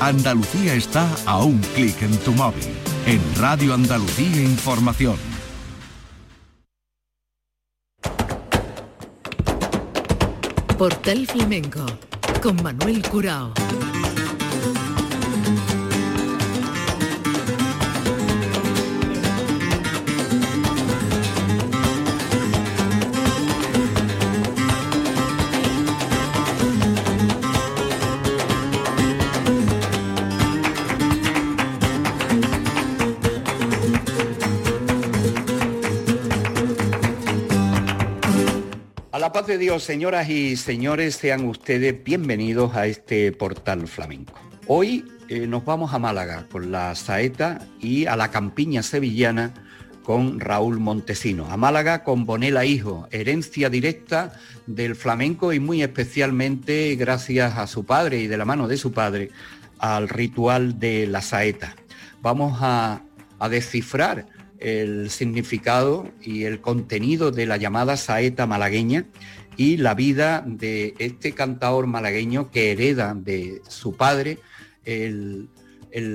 Andalucía está a un clic en tu móvil. En Radio Andalucía Información. Portal Flamenco con Manuel Curao. Paz de Dios, señoras y señores, sean ustedes bienvenidos a este portal flamenco. Hoy eh, nos vamos a Málaga con la saeta y a la campiña sevillana con Raúl Montesino. A Málaga con Bonela Hijo, herencia directa del flamenco y muy especialmente gracias a su padre y de la mano de su padre al ritual de la saeta. Vamos a, a descifrar el significado y el contenido de la llamada saeta malagueña y la vida de este cantador malagueño que hereda de su padre el,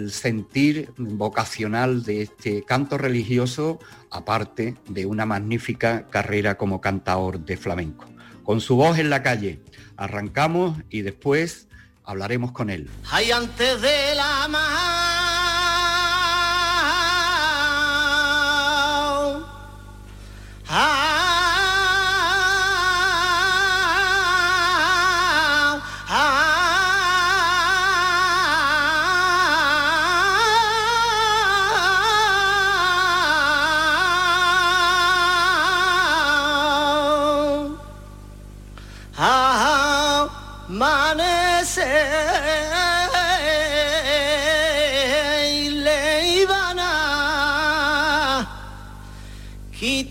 sentir vocacional de este canto religioso, aparte de una magnífica carrera como cantador de flamenco. Con su voz en la calle, arrancamos y después hablaremos con él. antes de la amanecer.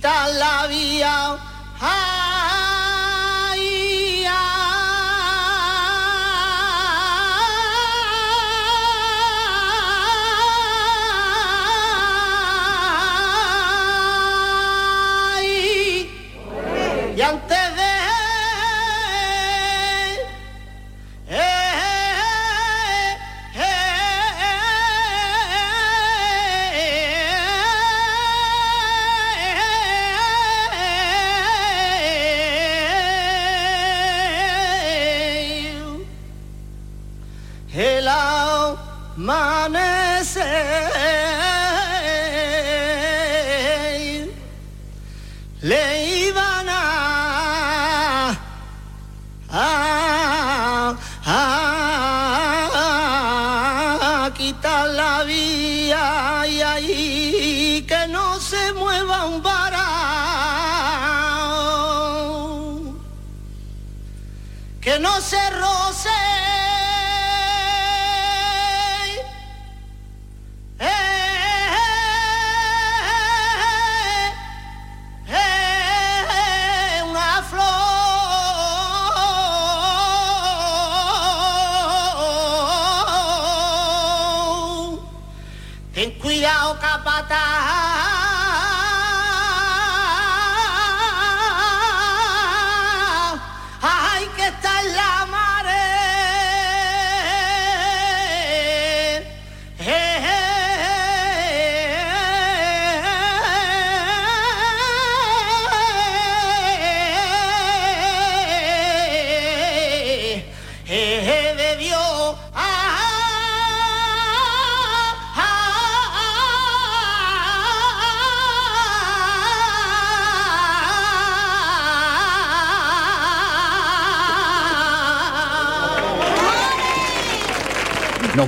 Nos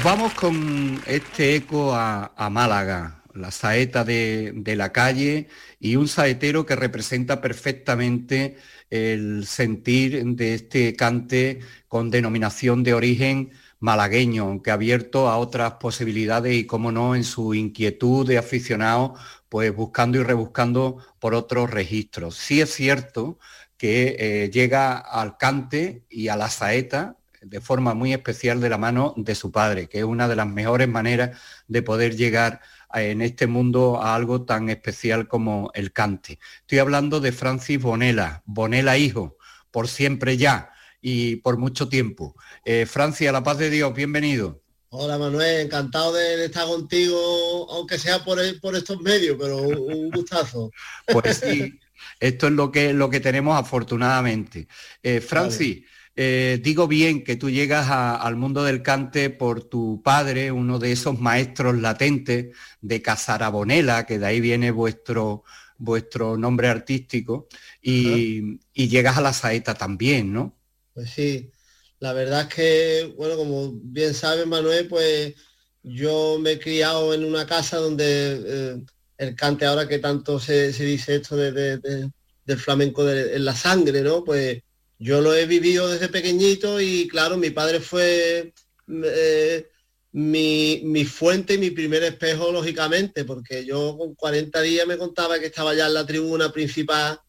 vamos con este eco a, Málaga, la saeta de, la calle y un saetero que representa perfectamente el sentir de este cante con denominación de origen malagueño, aunque abierto a otras posibilidades y, como no, en su inquietud de aficionado, pues buscando y rebuscando por otros registros. Sí es cierto que eh, llega al cante y a la saeta de forma muy especial de la mano de su padre, que es una de las mejores maneras de poder llegar en este mundo a algo tan especial como el cante. Estoy hablando de Francis Bonela, Bonela hijo, por siempre ya y por mucho tiempo. Eh, Francia, la paz de Dios, bienvenido. Hola Manuel, encantado de, estar contigo, aunque sea por, por estos medios, pero un, gustazo. Pues sí, esto es lo que, lo que tenemos afortunadamente. Eh, Francis, eh, digo bien que tú llegas al mundo del cante por tu padre, uno de esos maestros latentes de Casarabonela, que de ahí viene vuestro, vuestro nombre artístico, y, y llegas a la saeta también, ¿no? Pues sí, la verdad es que, bueno, como bien sabe Manuel, pues yo me he criado en una casa donde eh, el cante ahora que tanto se, dice esto de, del flamenco en la sangre, ¿no? Pues yo lo he vivido desde pequeñito y claro, mi padre fue eh, mi, mi, fuente y mi primer espejo, lógicamente, porque yo con 40 días me contaba que estaba ya en la tribuna principal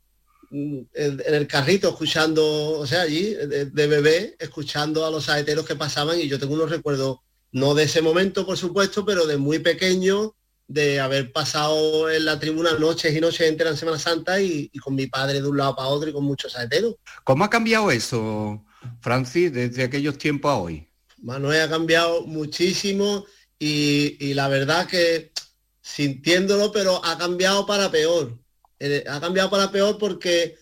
en, el carrito escuchando, o sea, allí de, bebé, escuchando a los saeteros que pasaban y yo tengo unos recuerdos, no de ese momento, por supuesto, pero de muy pequeño, de haber pasado en la tribuna noches y noches enteras en Semana Santa y, con mi padre de un lado para otro y con muchos saeteros. ¿Cómo ha cambiado eso, Francis, desde aquellos tiempos a hoy? Manuel ha cambiado muchísimo y, y la verdad que sintiéndolo, pero ha cambiado para peor eh, ha cambiado para peor porque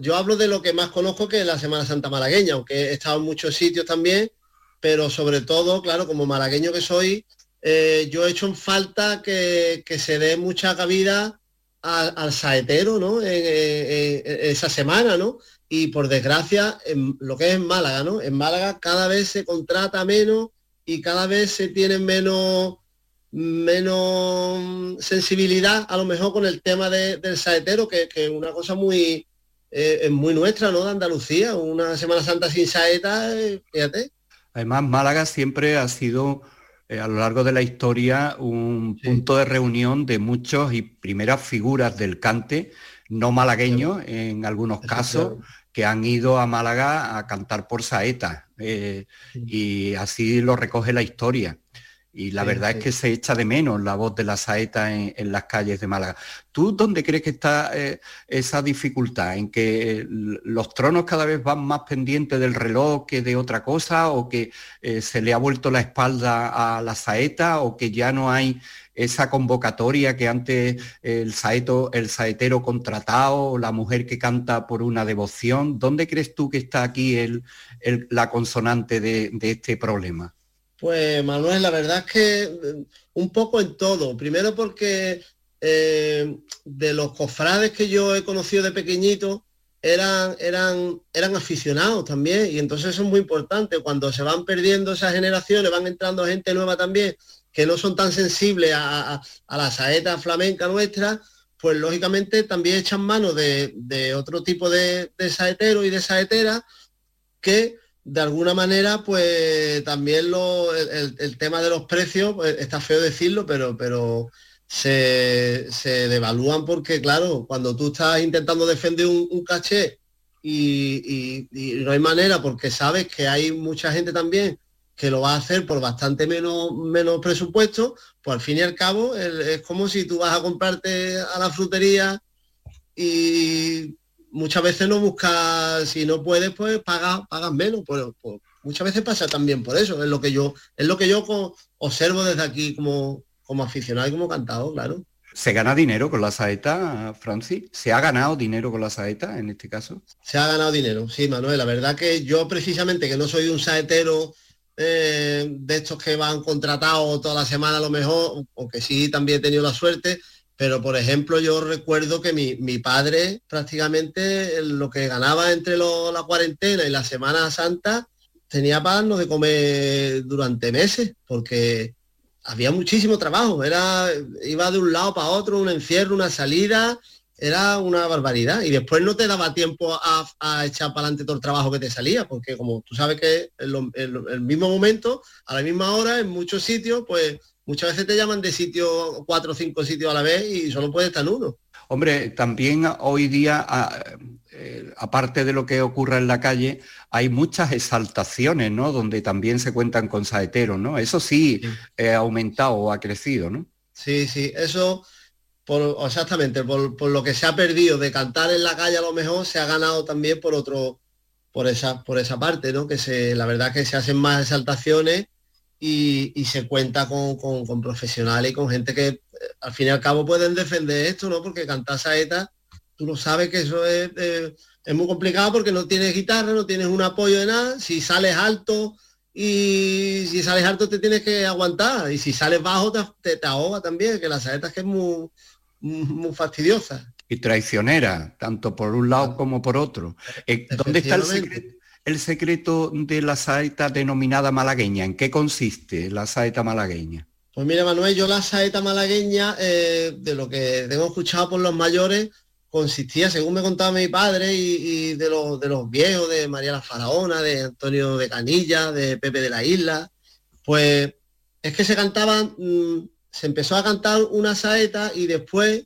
yo hablo de lo que más conozco que es la Semana Santa malagueña, aunque he estado en muchos sitios también, pero sobre todo, claro, como malagueño que soy, eh, yo he hecho en falta que, se dé mucha cabida al, saetero, ¿no? En, esa semana, ¿no? Y por desgracia, en lo que es en Málaga, ¿no? En Málaga cada vez se contrata menos y cada vez se tienen menos menos sensibilidad a lo mejor con el tema del saetero, que es una cosa muy, eh, muy nuestra, ¿no? De Andalucía, una Semana Santa sin saeta, eh, fíjate. Además, Málaga siempre ha sido eh, a lo largo de la historia un punto de reunión de muchos y primeras figuras del cante, no malagueño en algunos casos, que han ido a Málaga a cantar por saeta. Y así lo recoge la historia. Y la verdad es que se echa de menos la voz de la saeta en, las calles de Málaga. ¿Tú dónde crees que está eh, esa dificultad? ¿En que los tronos cada vez van más pendientes del reloj que de otra cosa? ¿O que eh, se le ha vuelto la espalda a la saeta? ¿O que ya no hay esa convocatoria que antes el, saeto, el saetero contratado, la mujer que canta por una devoción? ¿Dónde crees tú que está aquí el, la consonante de este problema? Pues Manuel, la verdad es que eh, un poco en todo. Primero porque eh, de los cofrades que yo he conocido de pequeñito eran, eran, eran aficionados también. Y entonces eso es muy importante. Cuando se van perdiendo esas generaciones, van entrando gente nueva también, que no son tan sensibles a, la saeta flamenca nuestra, pues lógicamente también echan mano de, otro tipo de, de saeteros y de saeteras que de alguna manera, pues también lo, el, tema de los precios, pues, está feo decirlo, pero, pero se, devalúan porque, claro, cuando tú estás intentando defender un, caché y, no hay manera porque sabes que hay mucha gente también que lo va a hacer por bastante menos, menos presupuesto, pues al fin y al cabo es como si tú vas a comprarte a la frutería y muchas veces no buscas, si no puedes, pues pagas, pagas menos. Pues, pues, muchas veces pasa también por eso. Es lo que yo, es lo que yo observo desde aquí como, como aficionado y como cantado, claro. ¿Se gana dinero con la saeta, Francis? ¿Se ha ganado dinero con la saeta en este caso? Se ha ganado dinero, sí, Manuel. La verdad que yo precisamente, que no soy un saetero eh, de estos que van contratados toda la semana a lo mejor, aunque sí también he tenido la suerte, pero, por ejemplo, yo recuerdo que mi, padre prácticamente lo que ganaba entre la cuarentena y la Semana Santa tenía para darnos de comer durante meses, porque había muchísimo trabajo. Era, iba de un lado para otro, un encierro, una salida, era una barbaridad. Y después no te daba tiempo a, echar para adelante todo el trabajo que te salía, porque como tú sabes que en el mismo momento, a la misma hora, en muchos sitios, pues muchas veces te llaman de sitio, cuatro o cinco sitios a la vez y solo puede estar uno. Hombre, también hoy día, eh, aparte de lo que ocurre en la calle, hay muchas exaltaciones, ¿no? Donde también se cuentan con saeteros, ¿no? Eso sí, ha aumentado o ha crecido, ¿no? Sí, sí, eso, por, exactamente, por, por, lo que se ha perdido de cantar en la calle a lo mejor, se ha ganado también por otro, por esa, por esa parte, ¿no? Que se, la verdad que se hacen más exaltaciones y, se cuenta con, profesionales y con gente que eh, al fin y al cabo pueden defender esto, ¿no? Porque cantar saeta, tú lo sabes que eso es, eh, es muy complicado porque no tienes guitarra, no tienes un apoyo de nada, si sales alto y si sales alto te tienes que aguantar y si sales bajo te, te, ahoga también, que la saeta es que es muy, muy fastidiosa. Y traicionera, tanto por un lado como por otro. Eh, ¿Dónde está el secreto? El secreto de la saeta denominada malagueña? ¿En qué consiste la saeta malagueña? Pues mira, Manuel, yo la saeta malagueña, eh, de lo que tengo escuchado por los mayores, consistía, según me contaba mi padre, y, de, los, de los viejos, de María la Faraona, de Antonio de Canilla, de Pepe de la Isla, pues es que se cantaban, mm, se empezó a cantar una saeta y después,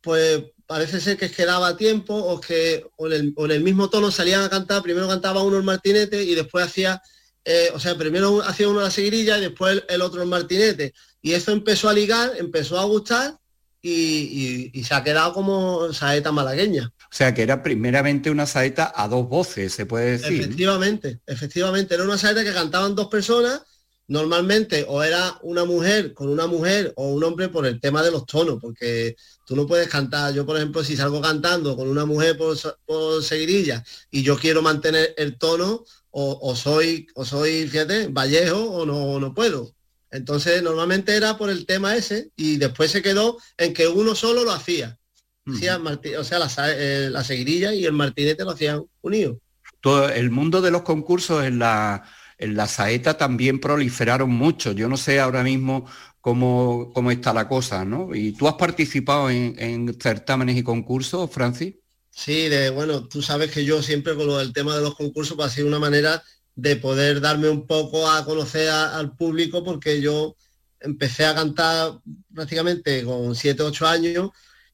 pues parece ser que es que daba tiempo o que o en, el, mismo tono salían a cantar, primero cantaba uno el martinete y después hacía, eh, o sea, primero hacía uno la seguirilla y después el, otro el martinete. Y eso empezó a ligar, empezó a gustar y, se ha quedado como saeta malagueña. O sea, que era primeramente una saeta a dos voces, se puede decir. Efectivamente, efectivamente. Era una saeta que cantaban dos personas normalmente o era una mujer con una mujer o un hombre por el tema de los tonos, porque tú no puedes cantar, yo por ejemplo si salgo cantando con una mujer por, por seguirilla y yo quiero mantener el tono o, soy, o soy, fíjate, Vallejo o no, no puedo. Entonces normalmente era por el tema ese y después se quedó en que uno solo lo hacía. o sea, la, eh, la seguirilla y el martinete lo hacían unidos. Todo el mundo de los concursos en la en la saeta también proliferaron mucho. Yo no sé ahora mismo cómo, cómo está la cosa, ¿no? ¿Y tú has participado en, certámenes y concursos, Francis? Sí, de, bueno, tú sabes que yo siempre con lo del tema de los concursos pues, ha sido una manera de poder darme un poco a conocer al público porque yo empecé a cantar prácticamente con 7, 8 años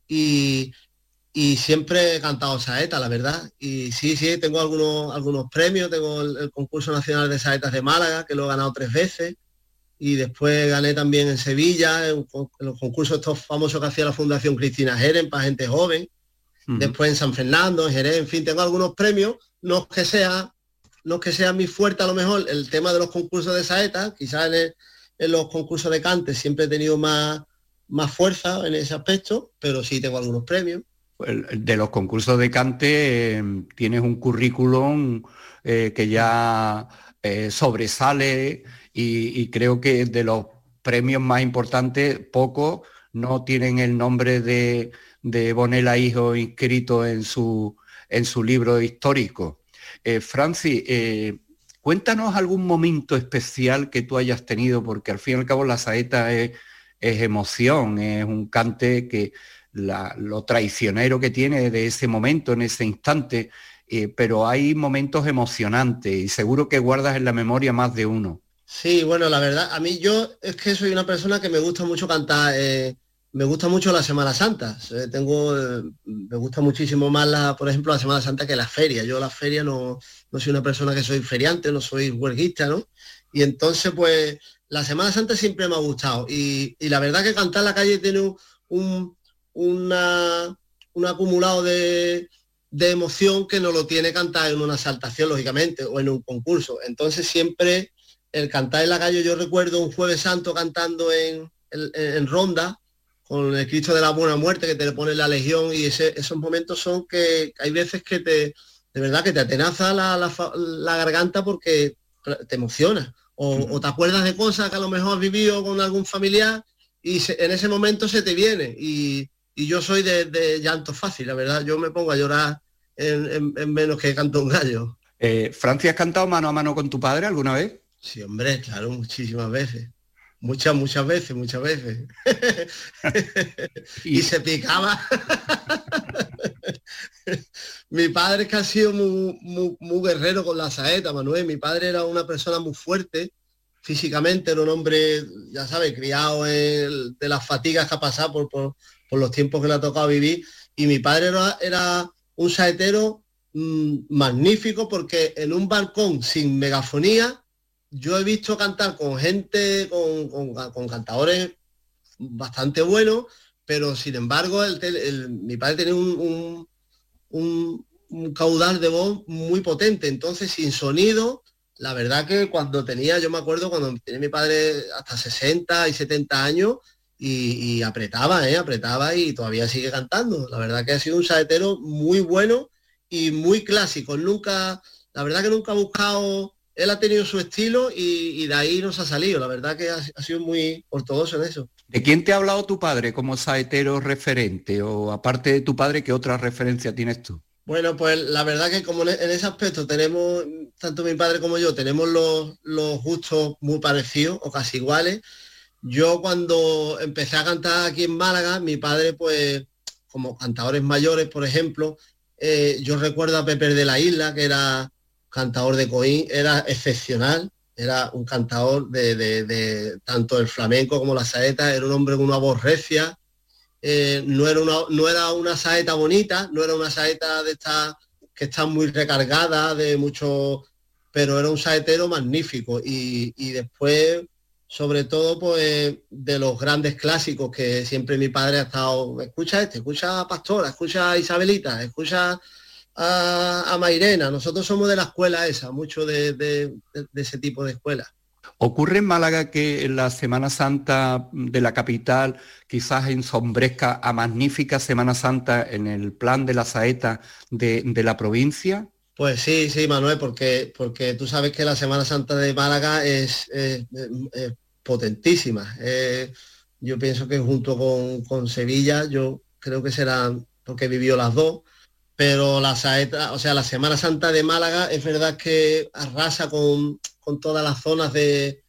y, y siempre he cantado saeta, la verdad. Y sí, sí, tengo algunos, algunos premios, tengo el, concurso nacional de saetas de Málaga, que lo he ganado tres veces, y después gané también en Sevilla, en, los concursos estos famosos que hacía la Fundación Cristina Jeren para gente joven, después en San Fernando, en Jerez, en fin, tengo algunos premios, no que sea, no que sea mi fuerte a lo mejor el tema de los concursos de saeta, quizás en, en los concursos de cante siempre he tenido más, más fuerza en ese aspecto, pero sí tengo algunos premios. De los concursos de cante em, tienes un currículum eh, que ya eh, sobresale y, creo que de los premios más importantes, pocos no tienen el nombre de, de Bonela Hijo inscrito en su, en su libro histórico. Eh, Francis, cuéntanos algún momento especial que tú hayas tenido, porque al fin y al cabo la saeta es emoción, es un cante que lo traicionero que tiene de ese momento, en ese instante, eh, pero hay momentos emocionantes y seguro que guardas en la memoria más de uno. Sí, bueno, la verdad, a mí yo es que soy una persona que me gusta mucho cantar, eh, me gusta mucho la Semana Santa. Eh, tengo, me gusta muchísimo más, la, por ejemplo, la Semana Santa que la feria. Yo la feria no, no soy una persona que soy feriante, no soy huelguista, ¿no? Y entonces, pues, la Semana Santa siempre me ha gustado. Y, la verdad que cantar en la calle tiene un una, un acumulado de, emoción que no lo tiene cantar en una saltación, lógicamente, o en un concurso. Entonces siempre el cantar en la calle, yo recuerdo un jueves santo cantando en, en, Ronda, con el Cristo de la Buena Muerte que te le pone la legión y esos momentos son que hay veces que te, de verdad, que te atenaza la, la, garganta porque te emociona. O, o, te acuerdas de cosas que a lo mejor has vivido con algún familiar y en ese momento se te viene. Y, y yo soy de, llanto fácil, la verdad. Yo me pongo a llorar en, menos que canto un gallo. Eh, ¿Francia has cantado mano a mano con tu padre alguna vez? Sí, hombre, claro, muchísimas veces. Muchas, muchas veces, muchas veces. y, se picaba. mi padre es que ha sido muy, muy, guerrero con la saeta, Manuel. Mi padre era una persona muy fuerte físicamente, era un hombre, ya sabes, criado de las fatigas que ha pasado por, por, por los tiempos que le ha tocado vivir. Y mi padre era, un saetero mm, magnífico porque en un balcón sin megafonía yo he visto cantar con gente, con, cantadores bastante buenos, pero sin embargo mi padre tenía un, un, caudal de voz muy potente, entonces sin sonido la verdad que cuando tenía, yo me acuerdo cuando tenía mi padre hasta 60 y 70 años y, apretaba, ¿eh? apretaba y todavía sigue cantando. La verdad que ha sido un saetero muy bueno y muy clásico. Nunca, la verdad que nunca ha buscado, él ha tenido su estilo y, de ahí nos ha salido. La verdad que ha, sido muy ortodoxo en eso. ¿De quién te ha hablado tu padre como saetero referente? O aparte de tu padre, ¿qué otra referencia tienes tú? Bueno, pues la verdad que como en ese aspecto tenemos, tanto mi padre como yo, tenemos los, los gustos muy parecidos o casi iguales. Yo cuando empecé a cantar aquí en Málaga, mi padre, pues, como cantadores mayores, por ejemplo, eh, yo recuerdo a Pepe de la Isla, que era cantador de Coín, era excepcional, era un cantador de, tanto el flamenco como la saeta, era un hombre con una voz recia, eh, no, era una, no era una saeta bonita, no era una saeta de esta que está muy recargada de mucho, pero era un saetero magnífico. Y, y después sobre todo pues de los grandes clásicos que siempre mi padre ha estado, escucha este, escucha a Pastora, escucha a Isabelita, escucha a, a Mairena, nosotros somos de la escuela esa, mucho de, ese tipo de escuela. ¿Ocurre en Málaga que en la Semana Santa de la capital quizás ensombrezca a magnífica Semana Santa en el plan de la saeta de, de la provincia? Pues sí, sí, Manuel, porque, porque tú sabes que la Semana Santa de Málaga es, potentísima. yo pienso que junto con, Sevilla, yo creo que será, porque vivió las dos, pero la saeta, o sea, la Semana Santa de Málaga es verdad que arrasa con, todas las zonas de,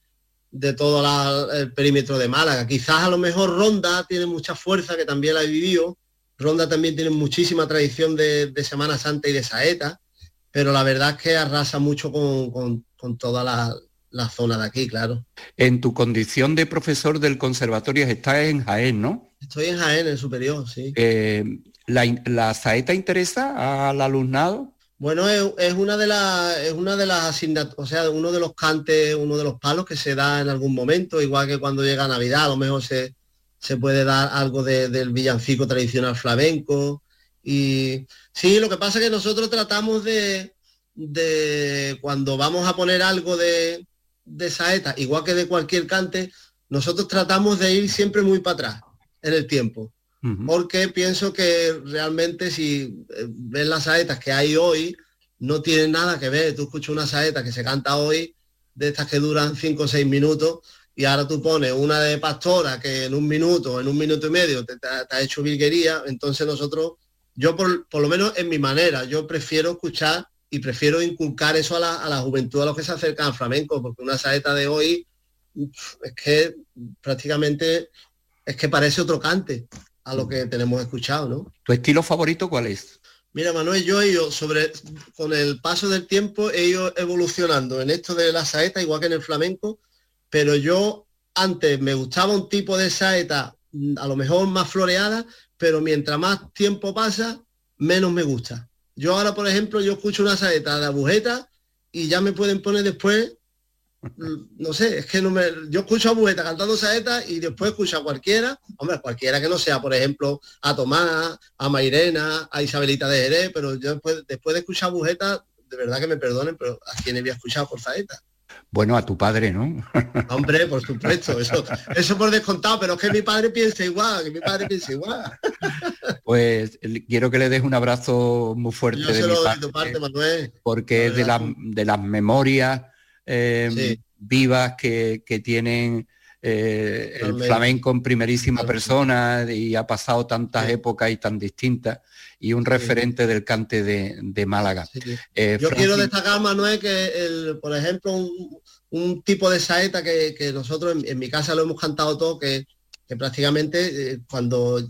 todo el perímetro de Málaga. Quizás a lo mejor Ronda tiene mucha fuerza, que también la he vivido. Ronda también tiene muchísima tradición de, de Semana Santa y de saeta pero la verdad es que arrasa mucho con, toda la, zona de aquí, claro. En tu condición de profesor del conservatorio estás en Jaén, ¿no? Estoy en Jaén, en superior, sí. Eh, ¿la, saeta interesa al alumnado? Bueno, es, una de las es una de las asignaturas, o sea, uno de los cantes, uno de los palos que se da en algún momento, igual que cuando llega Navidad, a lo mejor se, se puede dar algo del villancico tradicional flamenco, y sí, lo que pasa es que nosotros tratamos de, de cuando vamos a poner algo de, de saeta, igual que de cualquier cante, nosotros tratamos de ir siempre muy para atrás en el tiempo. Porque pienso que realmente si eh, ves las saetas que hay hoy, no tienen nada que ver. Tú escuchas una saeta que se canta hoy, de estas que duran 5 o 6 minutos, y ahora tú pones una de pastora que en un minuto, en un minuto y medio te, ha hecho virguería, entonces nosotros yo por, lo menos en mi manera, yo prefiero escuchar y prefiero inculcar eso a la, juventud, a los que se acercan al flamenco, porque una saeta de hoy es que prácticamente es que parece otro cante a lo que tenemos escuchado, ¿no? ¿Tu estilo favorito cuál es? Mira, Manuel, yo he ido sobre, con el paso del tiempo he ido evolucionando en esto de la saeta, igual que en el flamenco, pero yo antes me gustaba un tipo de saeta mm, a lo mejor más floreada, pero mientras más tiempo pasa, menos me gusta. Yo ahora, por ejemplo, yo escucho una saeta de agujeta y ya me pueden poner después, no sé, es que no me, yo escucho a agujeta cantando saeta y después escucho a cualquiera, hombre, cualquiera que no sea, por ejemplo, a Tomás, a Mairena, a Isabelita de Jerez, pero yo después, después de escuchar agujeta, de verdad que me perdonen, pero a quienes había escuchado por saeta. Bueno, a tu padre, ¿no? Hombre, por supuesto, eso, eso por descontado, pero es que mi padre piensa igual, que mi padre piensa igual. Pues quiero que le des un abrazo muy fuerte de, mi parte, parte, Manuel. porque es de, de las memorias eh, vivas que, que tienen eh, el flamenco en primerísima persona y ha pasado tantas épocas y tan distintas y un referente del cante de, Málaga. Eh, Yo quiero destacar, Manuel, que el, por ejemplo, un, tipo de saeta que, nosotros en, mi casa lo hemos cantado todo, que, prácticamente eh, cuando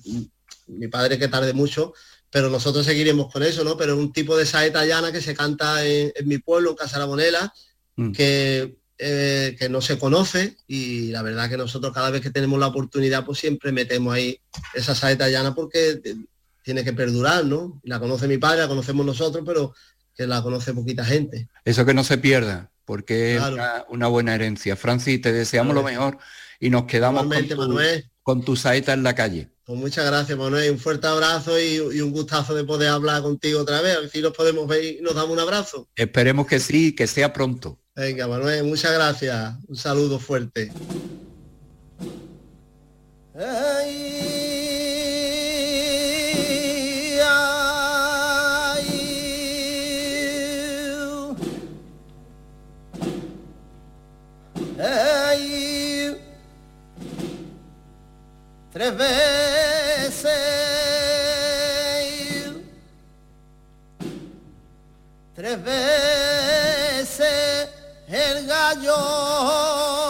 mi padre que tarde mucho, pero nosotros seguiremos con eso, ¿no? Pero un tipo de saeta llana que se canta en, mi pueblo, en Casa La Bonela, mm. que eh, que no se conoce y la verdad que nosotros cada vez que tenemos la oportunidad pues siempre metemos ahí esa saeta llana porque tiene que perdurar, ¿no? La conoce mi padre, la conocemos nosotros, pero que la conoce poquita gente. Eso que no se pierda, porque es una, buena herencia. Francis, te deseamos lo mejor y nos quedamos con tu, con tu, saeta en la calle. Pues muchas gracias, Manuel. Un fuerte abrazo y, y, un gustazo de poder hablar contigo otra vez. A ver si nos podemos ver y nos damos un abrazo. Esperemos que sí, que sea pronto. Venga, Manuel, muchas gracias. Un saludo fuerte. tres veces tres veces el gallo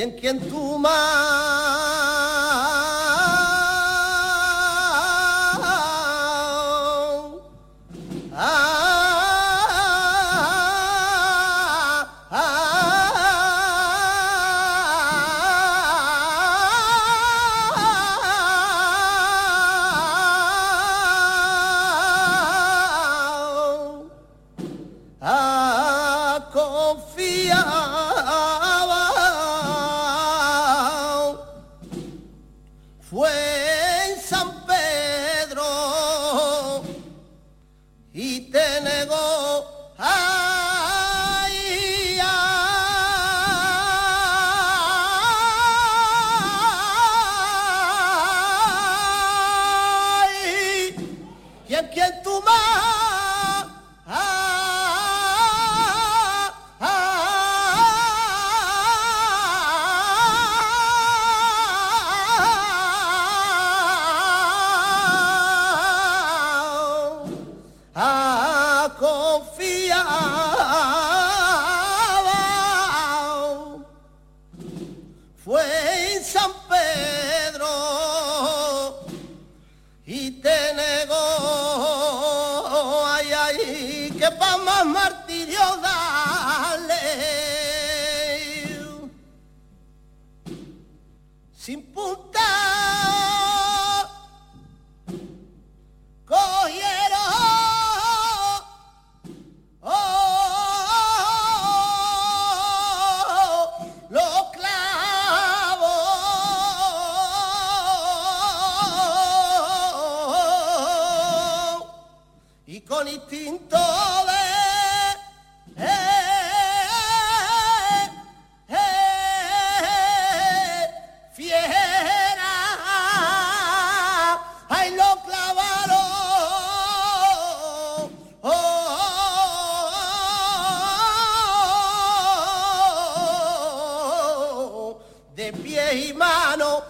y en quien tú más a confiar. de pie y mano.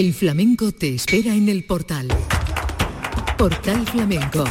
El flamenco te espera en el portal. Portal Flamenco.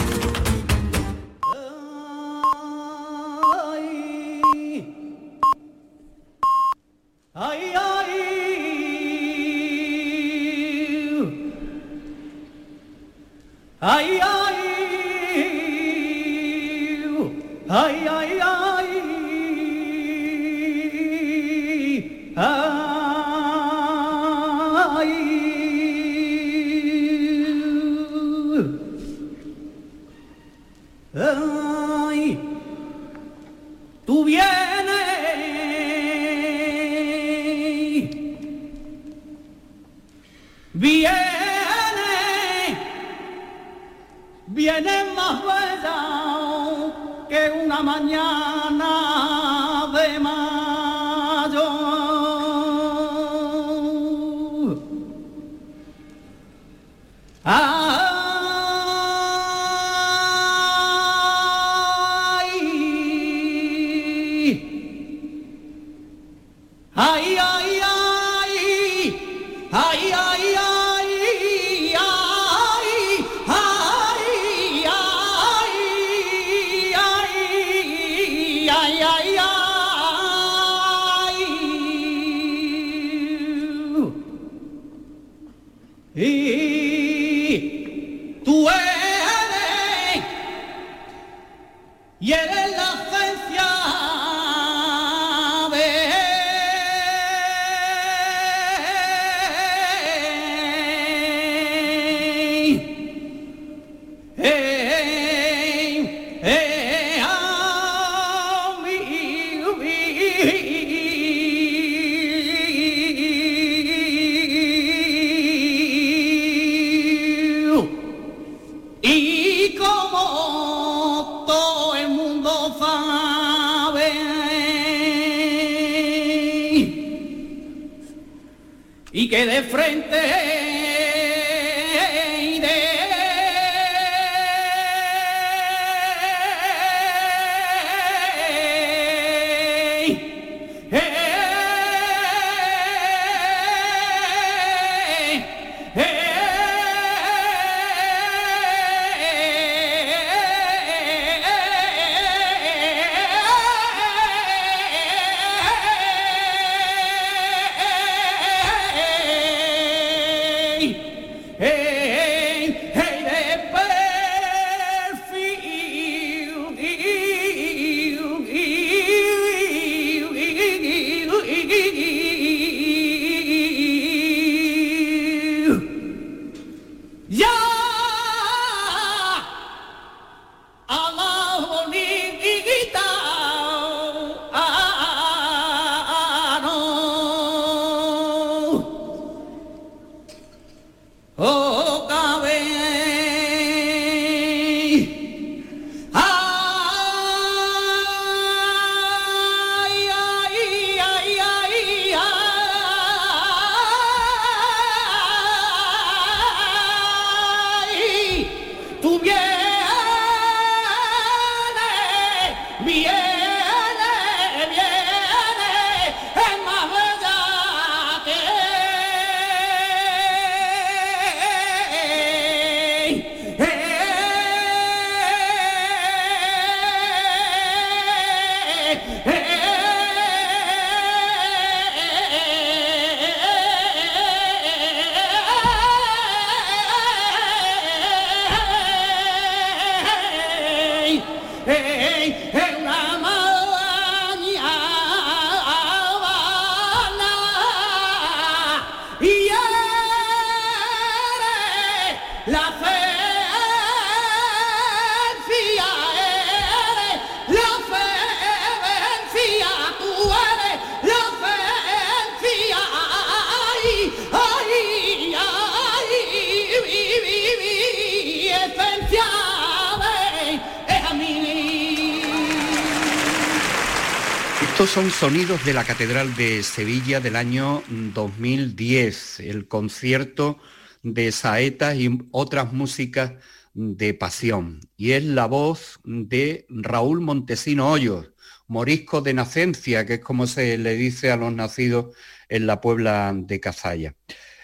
Sonidos de la Catedral de Sevilla del año 2010, el concierto de saetas y otras músicas de pasión. Y es la voz de Raúl Montesino Hoyos, morisco de nacencia, que es como se le dice a los nacidos en la Puebla de Cazalla.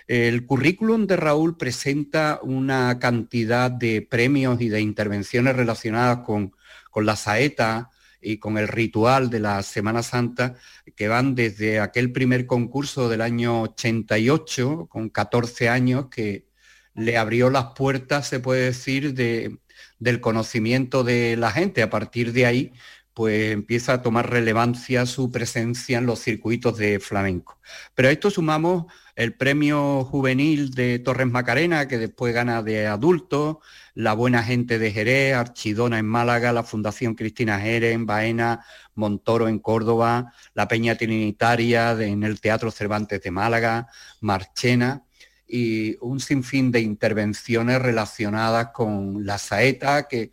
El currículum de Raúl presenta una cantidad de premios y de intervenciones relacionadas con, con la saeta, y con el ritual de la Semana Santa, que van desde aquel primer concurso del año 88, con 14 años, que le abrió las puertas, se puede decir, de, del conocimiento de la gente. A partir de ahí, pues empieza a tomar relevancia su presencia en los circuitos de flamenco. Pero a esto sumamos el premio juvenil de Torres Macarena, que después gana de adultos, la Buena Gente de Jerez, Archidona en Málaga, la Fundación Cristina Jerez en Baena, Montoro en Córdoba, la Peña Trinitaria en el Teatro Cervantes de Málaga, Marchena y un sinfín de intervenciones relacionadas con la saeta que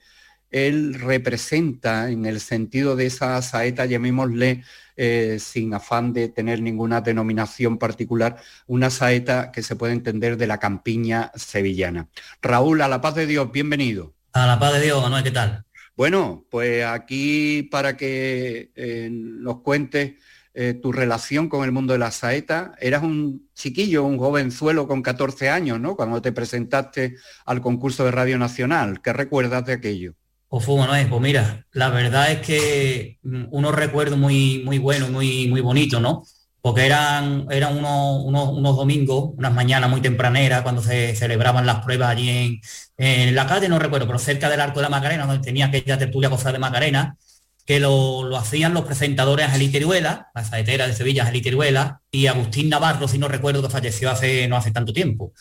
él representa en el sentido de esa saeta, llamémosle eh, sin afán de tener ninguna denominación particular, una saeta que se puede entender de la campiña sevillana. Raúl, a la paz de Dios, bienvenido. A la paz de Dios, Manuel, ¿qué tal? Bueno, pues aquí para que eh, nos cuentes eh, tu relación con el mundo de la saeta. Eras un chiquillo, un jovenzuelo con 14 años, ¿no? Cuando te presentaste al concurso de Radio Nacional. ¿Qué recuerdas de aquello? Pues Manuel, pues mira, la verdad es que mm, unos recuerdos muy, muy buenos, muy, muy bonitos, ¿no? Porque eran, eran unos, unos, domingos, unas mañanas muy tempraneras, cuando se celebraban las pruebas allí en, la calle, no recuerdo, pero cerca del Arco de la Macarena, donde tenía aquella tertulia cofrade de Macarena, que lo, hacían los presentadores Angelita Iruela, la saetera de Sevilla, Angelita Iruela, y Agustín Navarro, si no recuerdo, que falleció hace, no hace tanto tiempo.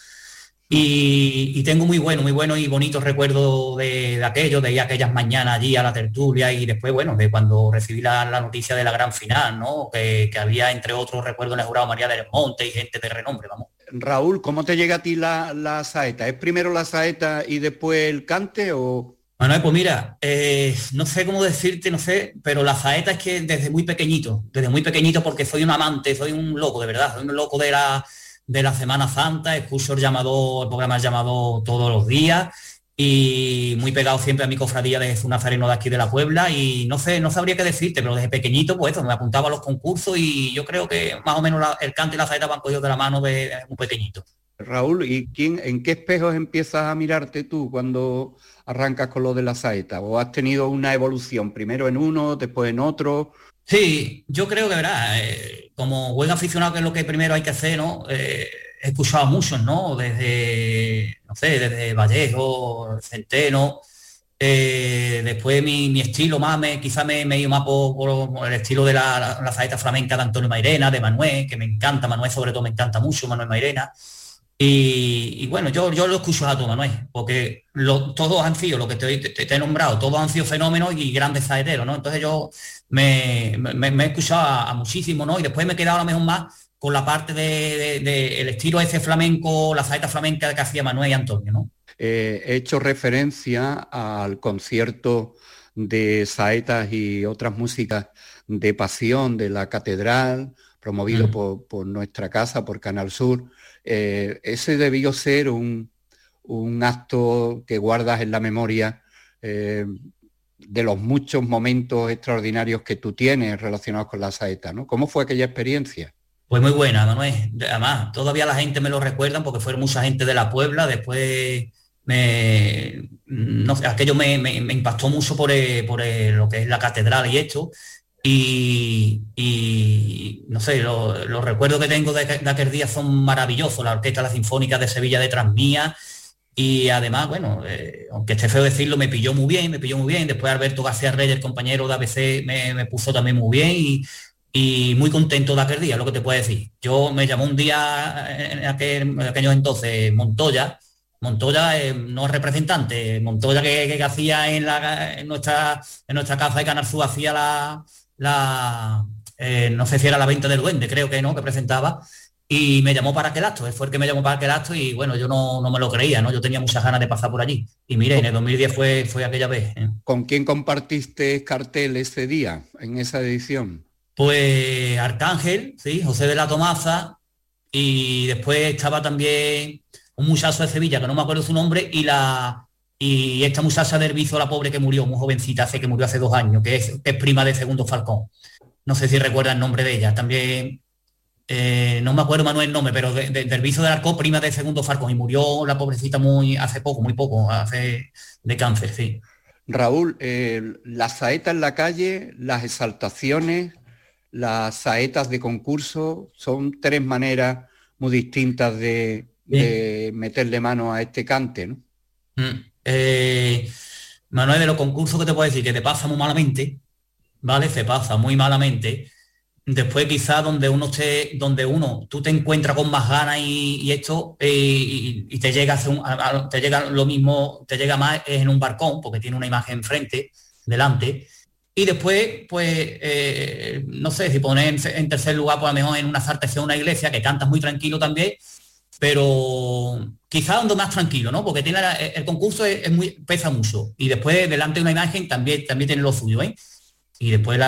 Y, tengo muy bueno, muy bueno y bonitos recuerdos de, aquello, de ir aquellas mañanas allí a la tertulia y después, bueno, de cuando recibí la, noticia de la gran final, ¿no? Que, había, entre otros, recuerdos en el jurado María del Monte y gente de renombre, vamos. Raúl, ¿cómo te llega a ti la, saeta? ¿Es primero la saeta y después el cante o...? Bueno, pues mira, eh, no sé cómo decirte, no sé, pero la saeta es que desde muy pequeñito, desde muy pequeñito porque soy un amante, soy un loco, de verdad, soy un loco de la de la Semana Santa, escucho el llamado, el programa llamado todos los días y muy pegado siempre a mi cofradía de Jesús Nazareno de aquí de la Puebla y no sé, no sabría qué decirte, pero desde pequeñito pues eso, me apuntaba a los concursos y yo creo que más o menos el cante y la saeta van cogidos de la mano de, un pequeñito. Raúl, ¿y quién, en qué espejos empiezas a mirarte tú cuando arrancas con lo de la saeta? ¿O has tenido una evolución, primero en uno, después en otro? Sí, yo creo que, verá, eh, como buen aficionado, que es lo que primero hay que hacer, ¿no? Eh, he escuchado a muchos, ¿no? Desde, no sé, desde Vallejo, Centeno, eh, después mi, estilo más, me, quizá me, he ido más por, el estilo de la, la, saeta flamenca de Antonio Mairena, de Manuel, que me encanta, Manuel sobre todo me encanta mucho, Manuel Mairena. Y, bueno, yo, yo lo escucho a tu Manuel, porque todos han sido, lo que te, he nombrado, todos han sido fenómenos y grandes saeteros, ¿no? Entonces yo me, he escuchado a, muchísimo, ¿no? Y después me he quedado a lo mejor más con la parte del de, estilo ese flamenco, la saeta flamenca que hacía Manuel y Antonio, ¿no? Eh, he hecho referencia al concierto de saetas y otras músicas de pasión de la catedral, promovido por, por nuestra casa, por Canal Sur eh, ese debió ser un, acto que guardas en la memoria eh, de los muchos momentos extraordinarios que tú tienes relacionados con la saeta, ¿no? ¿Cómo fue aquella experiencia? Pues muy buena, Manuel. Además, todavía la gente me lo recuerda porque fueron mucha gente de la Puebla, después me, no aquello me, impactó mucho por, por lo que es la catedral y esto, y, no sé, los recuerdos que tengo de, aquel día son maravillosos, la Orquesta La Sinfónica de Sevilla detrás mía, y además, bueno, eh, aunque esté feo decirlo, me pilló muy bien, me pilló muy bien. Después Alberto García Reyes, el compañero de ABC, me, puso también muy bien y, muy contento de aquel día, lo que te puedo decir. Yo me llamó un día en, aquel, aquellos entonces Montoya Montoya eh, no es representante, Montoya que, hacía en, la, en, nuestra, en nuestra casa de Canal hacía la, la eh, no sé si era la venta del duende, creo que no, que presentaba, y me llamó para aquel acto, fue el que me llamó para aquel acto y bueno, yo no, me lo creía, ¿no? Yo tenía muchas ganas de pasar por allí. Y mire, en el 2010 fue, fue aquella vez. ¿eh? ¿Con quién compartiste cartel ese día, en esa edición? Pues Arcángel, sí, José de la Tomaza, y después estaba también un muchacho de Sevilla, que no me acuerdo su nombre, y la y esta muchacha de Herbizo, la pobre que murió, muy jovencita, hace que murió hace dos años, que es, es prima de Segundo Falcón. No sé si recuerda el nombre de ella. También eh, no me acuerdo Manuel el nombre, pero de, de, del viso de Arco, prima de segundo Falcón, y murió la pobrecita muy hace poco, muy poco, hace de cáncer, sí. Raúl, eh, las saetas en la calle, las exaltaciones, las saetas de concurso, son tres maneras muy distintas de, meterle mano a este cante, ¿no? Mm, eh, Manuel, de los concursos que te puedo decir, que te pasa muy malamente, ¿vale? Se pasa muy malamente después quizás donde uno esté, donde uno, tú te encuentras con más ganas y, esto, eh, y, te llega a, te llega lo mismo, te llega más en un barcón, porque tiene una imagen enfrente, delante. Y después, pues, eh, no sé, si pones en, tercer lugar, pues a lo mejor en una sartesía una iglesia, que cantas muy tranquilo también, pero quizás donde más tranquilo, ¿no? Porque tiene el concurso es, muy, pesa mucho. Y después delante de una imagen también, también tiene lo suyo, ¿eh? y después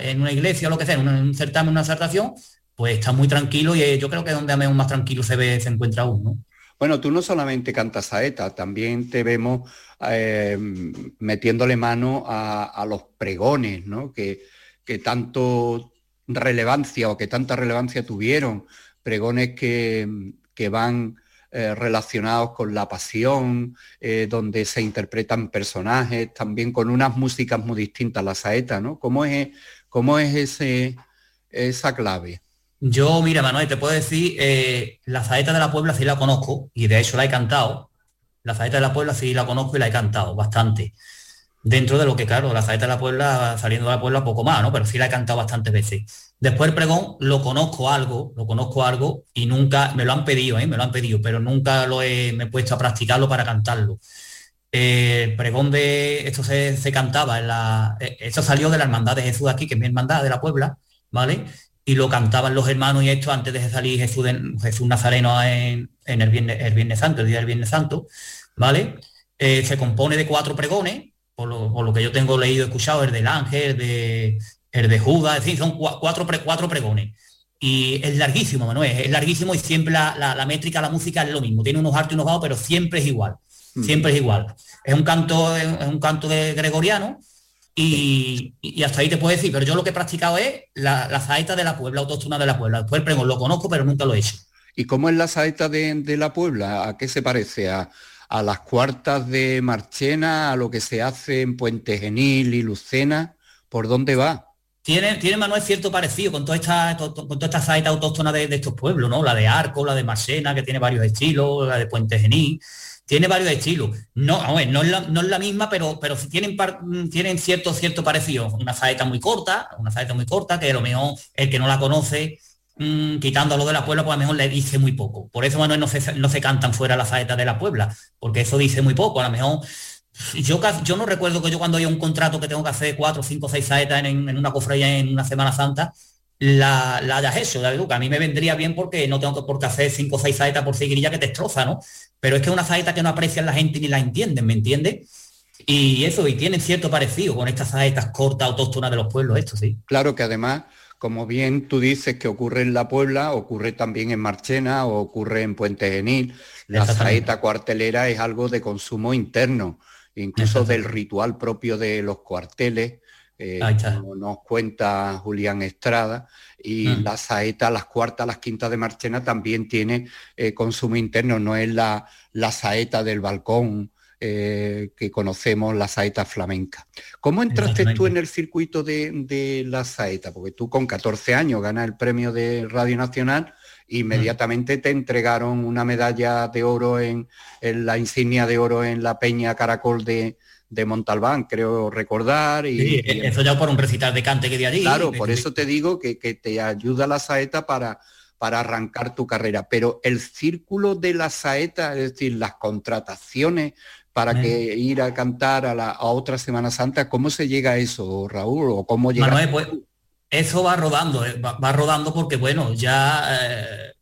en una iglesia o lo que sea, en un, certamen, una exaltación, pues está muy tranquilo y eh, yo creo que es donde aún más tranquilo se ve, se encuentra uno. Bueno, tú no solamente cantas saeta, también te vemos eh, metiéndole mano a, los pregones, ¿no? Que, que tanto relevancia o que tanta relevancia tuvieron, pregones que, que van eh, relacionados con la pasión, eh, donde se interpretan personajes, también con unas músicas muy distintas, la saeta, ¿no? ¿Cómo es, cómo es esa clave? Yo, mira, Manuel, te puedo decir, eh, la saeta de la Puebla sí la conozco y de hecho la he cantado. La saeta de la Puebla sí la conozco y la he cantado bastante dentro de lo que, claro, la saeta de la Puebla, saliendo de la Puebla poco más, ¿no? Pero sí la he cantado bastantes veces. Después el pregón lo conozco algo, lo conozco algo y nunca, me lo han pedido, ¿eh? me lo han pedido, pero nunca lo he, me he puesto a practicarlo para cantarlo. el pregón de esto se, cantaba en la. Eh, esto salió de la hermandad de Jesús aquí, que es mi hermandad de la Puebla, ¿vale? Y lo cantaban los hermanos y esto antes de salir Jesús, Jesús Nazareno en, el, viernes, el Viernes Santo, el día del Viernes Santo, ¿vale? Eh, se compone de cuatro pregones, por lo, que yo tengo leído escuchado, el del ángel, de, el de Judas, es decir, son cuatro, cuatro pregones. Y es larguísimo, Manuel, es larguísimo y siempre la, métrica, la música es lo mismo. Tiene unos altos y unos bajos, pero siempre es igual. Mm. Siempre es igual. Es un canto, es un canto de gregoriano y, hasta ahí te puedo decir, pero yo lo que he practicado es la, saeta de la Puebla, autóctona de la Puebla. Después el pregón lo conozco, pero nunca lo he hecho. ¿Y cómo es la saeta de, de la Puebla? ¿A qué se parece? ¿A, a las cuartas de Marchena, a lo que se hace en Puente Genil y Lucena, ¿por dónde va? Tiene, tiene Manuel cierto parecido con toda esta, con saeta autóctona de, estos pueblos, ¿no? La de Arco, la de Marchena, que tiene varios estilos, la de Puente Genil, tiene varios estilos. No, no, es la, no es la misma, pero, pero tienen, tienen cierto, cierto parecido. Una saeta muy corta, una saeta muy corta, que a lo mejor el que no la conoce Mm, quitando lo de la Puebla, pues a lo mejor le dice muy poco. Por eso Manuel no se, no se cantan fuera las saetas de la Puebla, porque eso dice muy poco. A lo mejor yo, yo no recuerdo que yo cuando hay un contrato que tengo que hacer cuatro, cinco, seis saetas en, una cofradía en una Semana Santa, la, la hayas hecho, la A mí me vendría bien porque no tengo que por qué hacer cinco o seis saetas por seguirilla que te destroza, ¿no? Pero es que es una saeta que no aprecian la gente ni la entienden, ¿me entiendes? Y eso, y tienen cierto parecido con estas saetas cortas autóctonas de los pueblos, esto sí. Claro que además como bien tú dices que ocurre en La Puebla, ocurre también en Marchena o ocurre en Puente Genil. La saeta cuartelera es algo de consumo interno, incluso del ritual propio de los cuarteles, eh, como nos cuenta Julián Estrada, y mm. la saeta, las cuartas, las quintas de Marchena también tiene eh, consumo interno, no es la, la saeta del balcón eh, que conocemos, la saeta flamenca. ¿Cómo entraste tú en el circuito de, la saeta? Porque tú con 14 años ganas el premio de Radio Nacional, inmediatamente te entregaron una medalla de oro en, la insignia de oro en la Peña Caracol de, Montalbán, creo recordar. Y, eso ya por un recital de cante que de allí. Claro, por eso te digo que, te ayuda la saeta para, para arrancar tu carrera, pero el círculo de la saeta, es decir, las contrataciones para que ir a cantar a, la, a otra Semana Santa, ¿cómo se llega a eso, Raúl? ¿O cómo llega Manuel, pues, eso va rodando, eh, va, rodando porque, bueno, ya eh,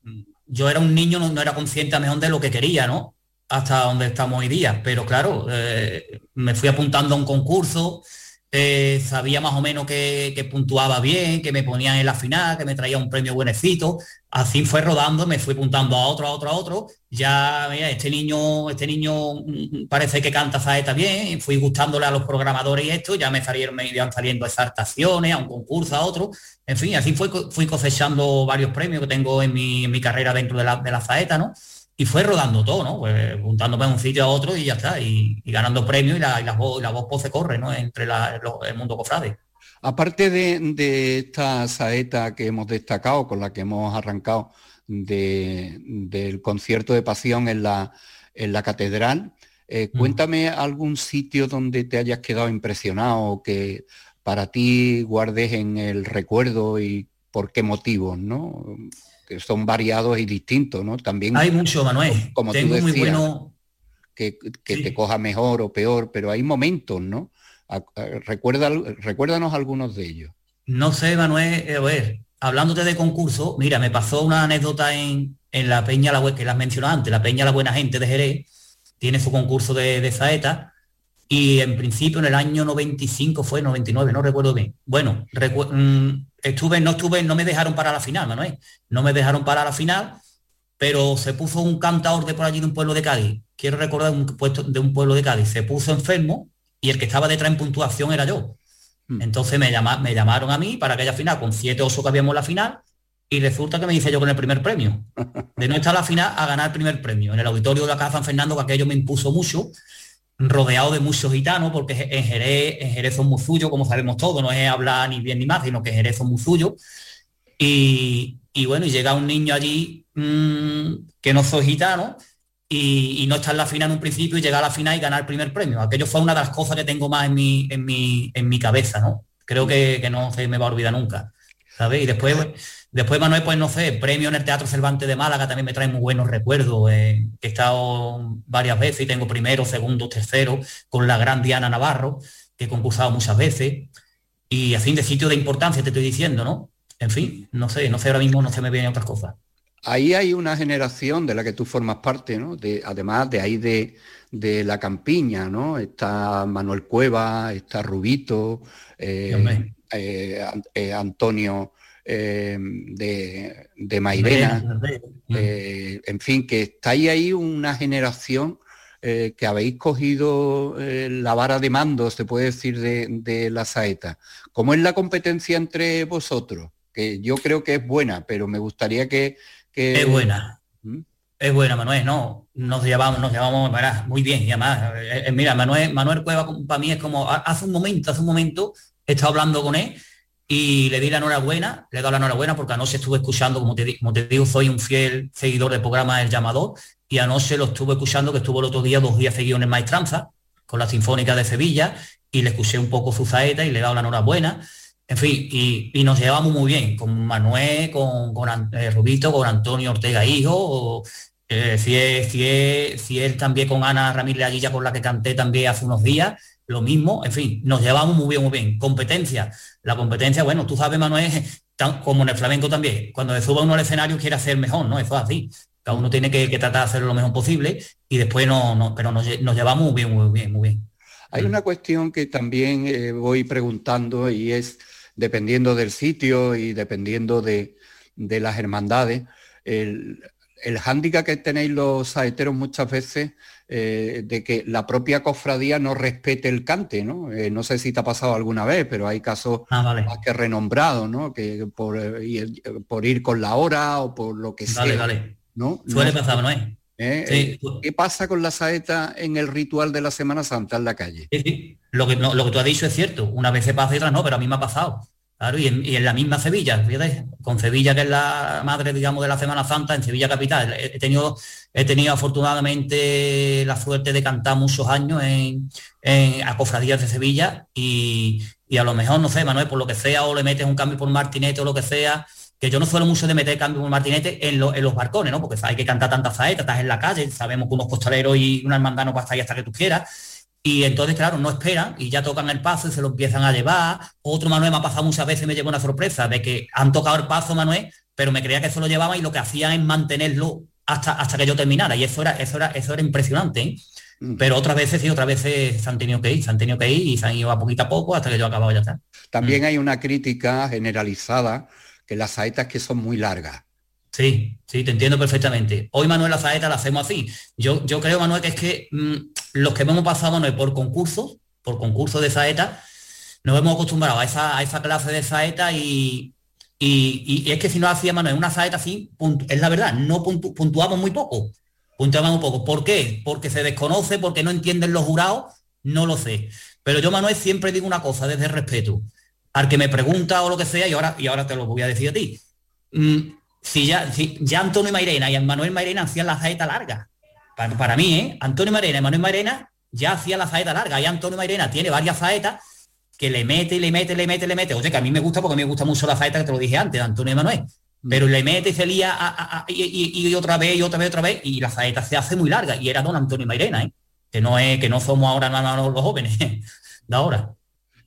yo era un niño, no, era consciente a mejor de lo que quería, ¿no? Hasta donde estamos hoy día, pero claro, eh, me fui apuntando a un concurso, eh, sabía más o menos que, puntuaba bien, que me ponían en la final, que me traía un premio buenecito. Así fue rodando, me fui apuntando a otro, a otro, a otro. Ya, este niño, este niño mm, parece que canta saeta bien, fui gustándole a los programadores y esto, ya me salieron, me iban saliendo exaltaciones, a un concurso, a otro. En fin, así fui, fui cosechando varios premios que tengo en mi, carrera dentro de la, de ¿no? Y fue rodando todo, ¿no? Pues juntándome de un sitio a otro y ya está, y, ganando premios y la, y la, voz, la voz se corre, ¿no? Entre el mundo cofrade. Aparte de, esta saeta que hemos destacado, con la que hemos arrancado del concierto de pasión en la, en la catedral, eh, mm. cuéntame algún sitio donde te hayas quedado impresionado, que para ti guardes en el recuerdo y por qué motivos, ¿no? Que son variados y distintos, ¿no? También hay mucho, Manuel. Como Tengo muy bueno que, te coja mejor o peor, pero hay momentos, ¿no? Recuerda, recuérdanos algunos de ellos. No sé, Manuel, eh, a ver, hablándote de concurso, mira, me pasó una anécdota en, la Peña la que las mencionó antes, la Peña la Buena Gente de Jerez, tiene su concurso de, de saeta, y en principio en el año 95 fue 99, no recuerdo bien. Bueno, mm, estuve, no estuve, no me dejaron para la final, Manuel. No me dejaron para la final, pero se puso un cantador de por allí de un pueblo de Cádiz. Quiero recordar un puesto de un pueblo de Cádiz. Se puso enfermo y el que estaba detrás en puntuación era yo. Hmm. Entonces me, me llamaron a mí para aquella final, con siete osos que habíamos la final, y resulta que me dice yo con el primer premio. De no estar a la final a ganar el primer premio. En el auditorio de la Casa San Fernando, que aquello me impuso mucho, rodeado de muchos gitanos, porque en Jerez, en Jerez son muy suyos, como sabemos todos, no es hablar ni bien ni más, sino que Jerez son muy suyos. Y, bueno, y llega un niño allí mm, que no soy gitano y, no está en la final en un principio y llega a la final y ganar el primer premio. Aquello fue una de las cosas que tengo más en mi, en mi, en mi cabeza, ¿no? Creo que, que no se me va a olvidar nunca. ¿Sabes? Y después Después, Manuel, pues no sé, premio en el Teatro Cervantes de Málaga también me trae muy buenos recuerdos. Eh, he estado varias veces y tengo primero, segundo, tercero, con la gran Diana Navarro, que he concursado muchas veces. Y a fin de sitio de importancia te estoy diciendo, ¿no? En fin, no sé, no sé ahora mismo, no se me vienen otras cosas. Ahí hay una generación de la que tú formas parte, ¿no? De, además de ahí de, la campiña, ¿no? Está Manuel Cueva, está Rubito, eh, eh, Antonio eh, de, de, Mairena, eh, en fin, que está ahí una generación eh, que habéis cogido la vara de mando, se puede decir, de, la saeta. ¿Cómo es la competencia entre vosotros? Que yo creo que es buena, pero me gustaría que... Es buena. ¿Mm? Es buena, Manuel, no, nos llevamos, nos llevamos, muy bien, y además, mira, Manuel, Manuel Cueva para mí es como, hace un momento, hace un momento, he estado hablando con él y le di la enhorabuena, le he dado la enhorabuena porque anoche estuve escuchando, como te, como te digo, soy un fiel seguidor del programa El Llamador, y anoche lo estuve escuchando, que estuvo el otro día, dos días seguidos en Maestranza, con la Sinfónica de Sevilla, y le escuché un poco su saeta y le he dado la enhorabuena. En fin, y, nos llevamos muy bien, con Manuel, con, con eh, Rubito, con Antonio Ortega Hijo, eh, si, también con Ana Ramírez Aguilla, con la que canté también hace unos días, lo mismo, en fin, nos llevamos muy bien, muy bien. Competencia, la competencia, bueno, tú sabes, Manuel, como en el flamenco también, cuando se suba uno al escenario quiere hacer mejor, ¿no? Eso es así. Cada uno tiene que, tratar de hacerlo lo mejor posible y después no, no pero nos, llevamos muy bien, muy bien, muy bien. Hay una cuestión que también eh, voy preguntando y es, dependiendo del sitio y dependiendo de, las hermandades, el, el hándicap que tenéis los saeteros muchas veces eh, de que la propia cofradía no respete el cante, ¿no? Eh, no sé si te ha pasado alguna vez, pero hay casos ah, más que renombrados, ¿no? Que por, eh, por, ir con la hora o por lo que sea. ¿no? Suele pasar, ¿no es? ¿Qué pasa con la saeta en el ritual de la Semana Santa en la calle? Lo, que, lo que tú has dicho es cierto. Una vez se pasa y otra no, pero a mí me ha pasado. Claro, y en, la misma Sevilla, fíjate, con Sevilla, que es la madre, digamos, de la Semana Santa, en Sevilla Capital. He tenido, he tenido afortunadamente la suerte de cantar muchos años en, a cofradías de Sevilla y, a lo mejor, no sé, Manuel, por lo que sea, o le metes un cambio por Martinete o lo que sea, que yo no suelo mucho de meter cambio con martinete en, los barcones, ¿no? Porque hay que cantar tantas saetas, estás en la calle, sabemos que unos costaleros y una hermandad no va a estar ahí hasta que tú quieras. Y entonces, claro, no esperan y ya tocan el paso y se lo empiezan a llevar. Otro Manuel me ha pasado muchas veces y me llevo una sorpresa de que han tocado el paso, Manuel, pero me creía que eso lo llevaba y lo que hacían es mantenerlo hasta, hasta que yo terminara. Y eso era, eso era, eso era impresionante. ¿eh? Mm. Pero otras veces sí, otras veces se han tenido que ir, se han tenido que ir y se han ido a poquito a poco hasta que yo acababa ya está. También mm. hay una crítica generalizada que las saetas que son muy largas. Sí, sí, te entiendo perfectamente. Hoy Manuel la saeta la hacemos así. Yo, yo creo, Manuel, que es que mm, los que hemos pasado, Manuel, por concursos, por concursos de saeta, nos hemos acostumbrado a esa, a esa clase de saeta y, y, es que si no hacía Manuel una saeta así, es la verdad, no puntuamos muy poco. Puntuamos un poco. ¿Por qué? Porque se desconoce, porque no entienden los jurados, no lo sé. Pero yo, Manuel, siempre digo una cosa desde respeto. Al que me pregunta o lo que sea, y ahora, y ahora te lo voy a decir a ti. Mm, si, ya, si ya Antonio Mairena y Manuel Mairena hacían la saeta larga, para, mí, ¿eh? Antonio Mairena y Manuel Mairena ya hacían la saeta larga. Y Antonio Mairena tiene varias saetas que le mete, y le mete, le mete, le mete. Oye, que a mí me gusta porque a mí me gusta mucho la saeta que te lo dije antes, de Antonio Manuel. Mm. Pero le mete y se lía y, otra vez y otra vez otra vez y la saeta se hace muy larga. Y era don Antonio Mairena, ¿eh? que no es que no somos ahora los jóvenes de ahora.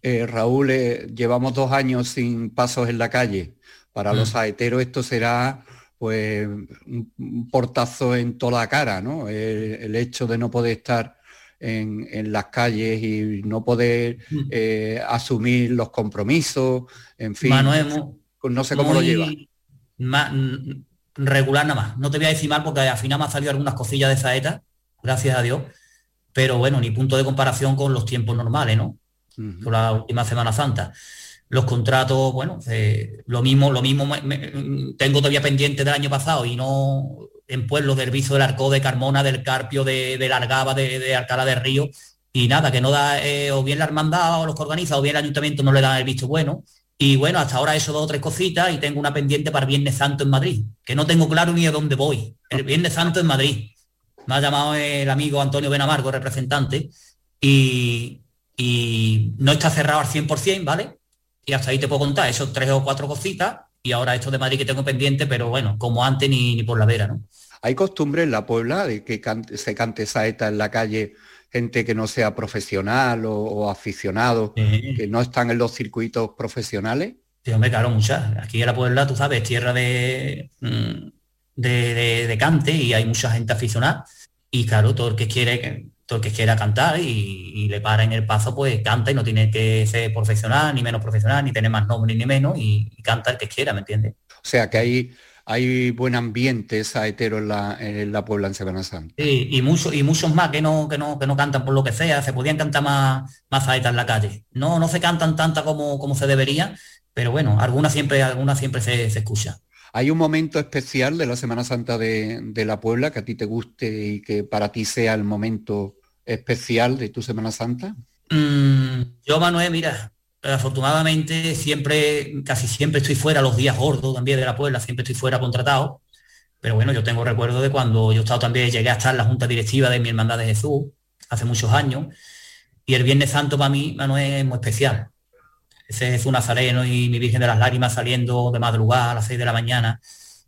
Eh, Raúl, eh, llevamos dos años sin pasos en la calle. Para los mm. saeteros esto será pues un portazo en toda la cara, ¿no? el hecho de no poder estar en, las calles y no poder mm. eh, asumir los compromisos, en fin. No sé cómo lo lleva. regular nada más. No te voy a decir mal porque al final me han salido algunas cosillas de saeta, gracias a Dios. Pero bueno, ni punto de comparación con los tiempos normales, ¿no? Con la última Semana Santa los contratos, bueno, eh, lo mismo, lo mismo tengo todavía pendiente del año pasado y no en pueblos del Viso del Arco, de Carmona, del Carpio, de, Largaba, de, de, Alcalá de Río, y nada, que no da, eh, o bien la hermandad o los que organiza, o bien el ayuntamiento no le da el visto bueno. Y bueno, hasta ahora eso dos o tres cositas y tengo una pendiente para Viernes Santo en Madrid, que no tengo claro ni a dónde voy. El Viernes Santo en Madrid. Me ha llamado el amigo Antonio Benamargo, representante, y, y no está cerrado al 100%, ¿vale? Y hasta ahí te puedo contar esos tres o cuatro cositas y ahora esto de Madrid que tengo pendiente, pero bueno, como antes ni, ni por la vera, ¿no? ¿Hay costumbre en la Puebla de que se cante saeta en la calle gente que no sea profesional o, aficionado, que no están en los circuitos profesionales? Sí, hombre, claro, muchas. Aquí en la Puebla, tú sabes, tierra de, mm, de, cante y hay mucha gente aficionada. Y claro, todo el que quiere, todo el que quiera cantar y, le para en el paso, pues canta y no tiene que ser profesional, ni menos profesional, ni tener más nombre ni menos, y, y canta el que quiera, ¿me entiendes? O sea que hay hay buen ambiente saetero en la, en la Puebla en Semana Santa. Sí, y, muchos y muchos más que no, que, no, que no cantan por lo que sea, se podían cantar más, más saetas en la calle. No, no se cantan tantas como, como se debería, pero bueno, algunas siempre, algunas siempre se, se escucha. ¿Hay un momento especial de la Semana Santa de, la Puebla que a ti te guste y que para ti sea el momento especial de tu Semana Santa? Mm, yo, Manuel, mira, afortunadamente siempre, casi siempre estoy fuera los días gordos también de la Puebla, siempre estoy fuera contratado. Pero bueno, yo tengo recuerdo de cuando yo estado también, llegué a estar en la Junta Directiva de mi Hermandad de Jesús, hace muchos años, y el Viernes Santo para mí, no es muy especial. Ese Jesús Nazareno y mi Virgen de las Lágrimas saliendo de madrugada a las 6 de la mañana,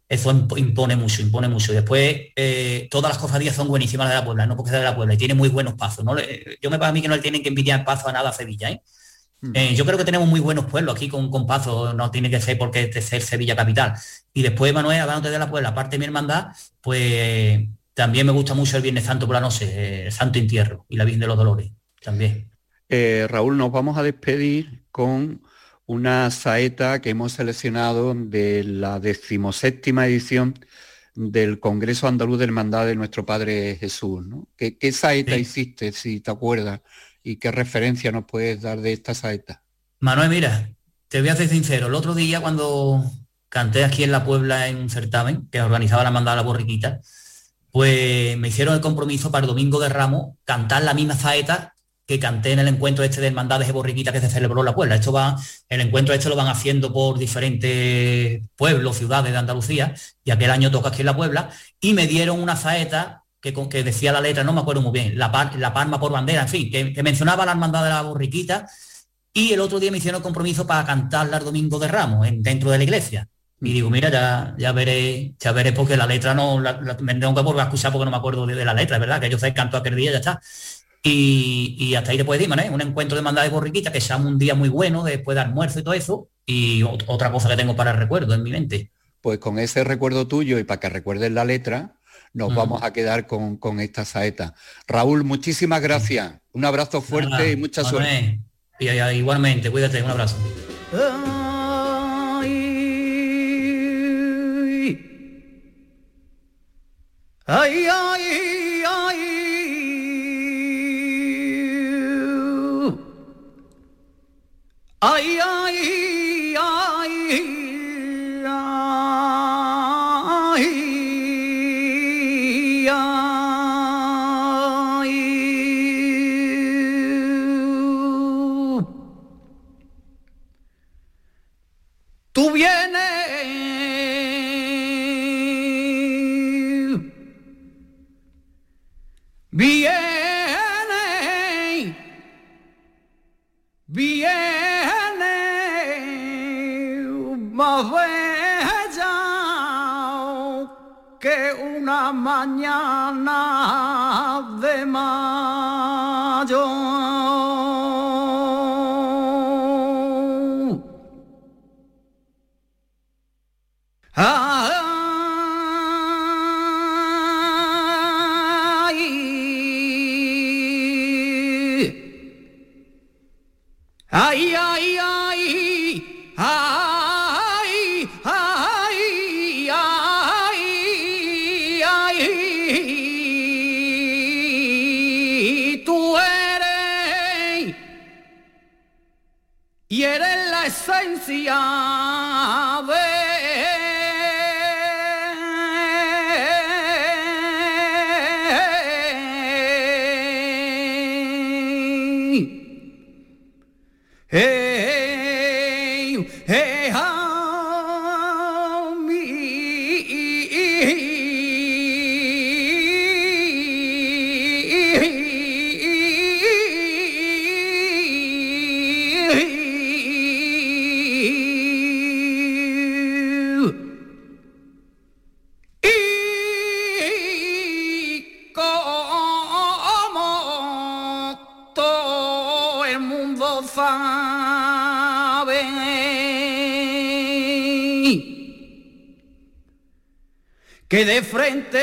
eso impone mucho, impone mucho. Después, eh, todas las cofradías son buenísimas de la Puebla, no porque sea de la Puebla, y tiene muy buenos pasos. ¿no? Yo me para a mí que no le tienen que envidiar paso a nada a Sevilla, ¿eh? Mm. Eh, yo creo que tenemos muy buenos pueblos aquí con, con Pazo, no tiene que ser porque de ser Sevilla capital. Y después, Manuel, hablando de la Puebla, aparte de mi hermandad, pues también me gusta mucho el Viernes Santo por la noche, el Santo Entierro y la Virgen de los Dolores, también. Eh, Raúl, nos vamos a despedir con una saeta que hemos seleccionado de la decimoséptima edición del Congreso Andaluz de Hermandad de nuestro Padre Jesús. ¿Qué, saeta hiciste, si te acuerdas? y qué referencia nos puedes dar de esta saeta. Manuel, mira, te voy a ser sincero, el otro día cuando canté aquí en la Puebla en un certamen que organizaba la mandada la borriquita, pues me hicieron el compromiso para el domingo de Ramos cantar la misma saeta que canté en el encuentro este de hermandades de borriquita que se celebró en la Puebla. Esto va, el encuentro este lo van haciendo por diferentes pueblos, ciudades de Andalucía, y aquel año toca aquí en la Puebla, y me dieron una saeta que, que decía la letra, no me acuerdo muy bien, la, la palma por bandera, en fin, que, mencionaba la hermandad de la borriquita, y el otro día me hicieron compromiso para cantarla el domingo de Ramos, en, dentro de la iglesia. Y digo, mira, ya, ya veré, ya veré porque la letra no, la, me tengo que volver a escuchar porque no me acuerdo de, la letra, ¿verdad? Que yo sé canto aquel día, ya está. Y, hasta ahí después decimos, ¿eh? Un encuentro de mandada de borriquita que sea un día muy bueno después de almuerzo y todo eso. Y otra cosa que tengo para el recuerdo en mi mente. Pues con ese recuerdo tuyo y para que recuerdes la letra, nos vamos a quedar con, esta saeta. Raúl, muchísimas gracias. Un abrazo fuerte y mucha suerte. Y, igualmente, cuídate, un abrazo. Ay, ay, ay. Ay, ay, que de frente